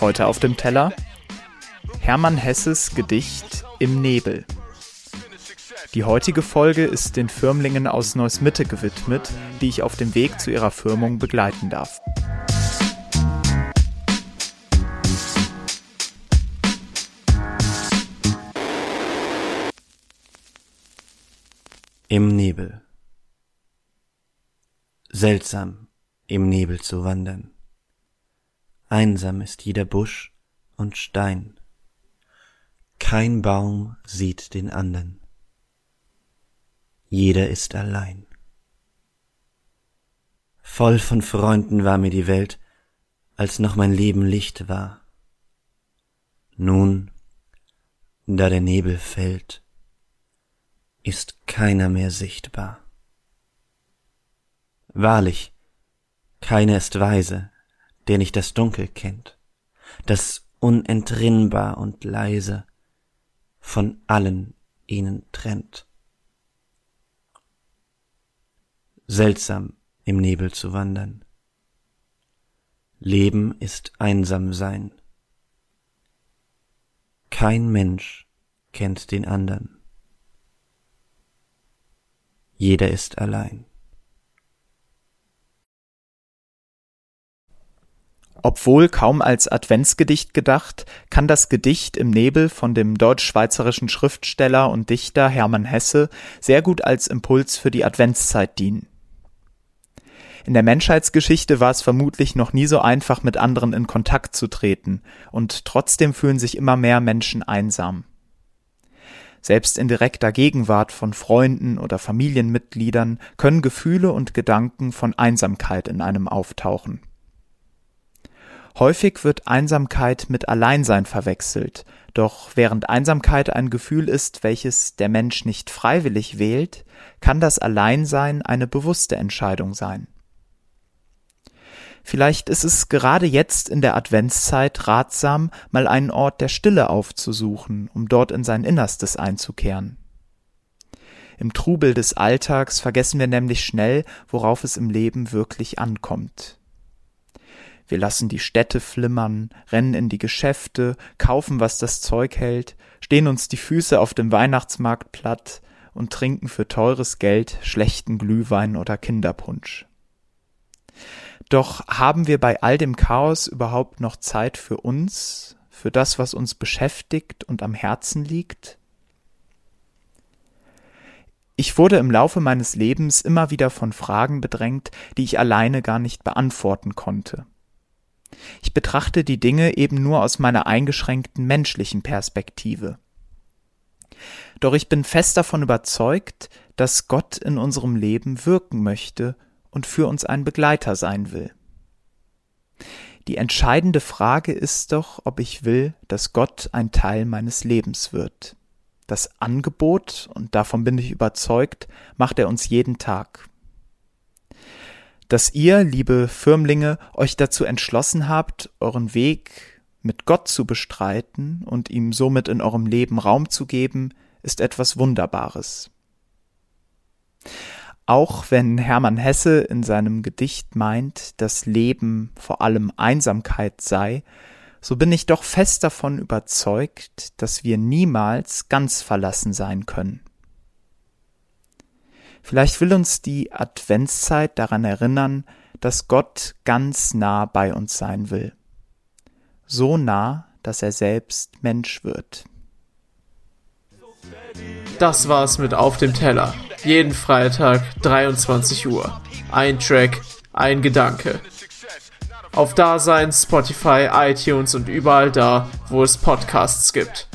Heute auf dem Teller Hermann Hesses Gedicht Im Nebel. Die heutige Folge ist den Firmlingen aus Neuss-Mitte gewidmet, die ich auf dem Weg zu ihrer Firmung begleiten darf. Im Nebel. Seltsam, im Nebel zu wandern. Einsam ist jeder Busch und Stein. Kein Baum sieht den andern. Jeder ist allein. Voll von Freunden war mir die Welt, als noch mein Leben Licht war. Nun, da der Nebel fällt, ist keiner mehr sichtbar. Wahrlich, keiner ist weise, der nicht das Dunkel kennt, das unentrinnbar und leise von allen ihnen trennt. Seltsam im Nebel zu wandern. Leben ist einsam sein. Kein Mensch kennt den andern. Jeder ist allein. Obwohl kaum als Adventsgedicht gedacht, kann das Gedicht im Nebel von dem deutsch-schweizerischen Schriftsteller und Dichter Hermann Hesse sehr gut als Impuls für die Adventszeit dienen. In der Menschheitsgeschichte war es vermutlich noch nie so einfach, mit anderen in Kontakt zu treten, und trotzdem fühlen sich immer mehr Menschen einsam. Selbst in direkter Gegenwart von Freunden oder Familienmitgliedern können Gefühle und Gedanken von Einsamkeit in einem auftauchen. Häufig wird Einsamkeit mit Alleinsein verwechselt, doch während Einsamkeit ein Gefühl ist, welches der Mensch nicht freiwillig wählt, kann das Alleinsein eine bewusste Entscheidung sein. Vielleicht ist es gerade jetzt in der Adventszeit ratsam, mal einen Ort der Stille aufzusuchen, um dort in sein Innerstes einzukehren. Im Trubel des Alltags vergessen wir nämlich schnell, worauf es im Leben wirklich ankommt. Wir lassen die Städte flimmern, rennen in die Geschäfte, kaufen, was das Zeug hält, stehen uns die Füße auf dem Weihnachtsmarkt platt und trinken für teures Geld schlechten Glühwein oder Kinderpunsch. Doch haben wir bei all dem Chaos überhaupt noch Zeit für uns, für das, was uns beschäftigt und am Herzen liegt? Ich wurde im Laufe meines Lebens immer wieder von Fragen bedrängt, die ich alleine gar nicht beantworten konnte. Ich betrachte die Dinge eben nur aus meiner eingeschränkten menschlichen Perspektive. Doch ich bin fest davon überzeugt, dass Gott in unserem Leben wirken möchte und für uns ein Begleiter sein will. Die entscheidende Frage ist doch, ob ich will, dass Gott ein Teil meines Lebens wird. Das Angebot, und davon bin ich überzeugt, macht er uns jeden Tag. Dass ihr, liebe Firmlinge, euch dazu entschlossen habt, euren Weg mit Gott zu bestreiten und ihm somit in eurem Leben Raum zu geben, ist etwas Wunderbares. Auch wenn Hermann Hesse in seinem Gedicht meint, dass Leben vor allem Einsamkeit sei, so bin ich doch fest davon überzeugt, dass wir niemals ganz verlassen sein können. Vielleicht will uns die Adventszeit daran erinnern, dass Gott ganz nah bei uns sein will. So nah, dass er selbst Mensch wird. Das war's mit Auf dem Teller jeden Freitag 23 Uhr. Ein Track, ein Gedanke. Auf Dasein, Spotify, iTunes und überall da, wo es Podcasts gibt.